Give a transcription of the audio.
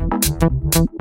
あっ。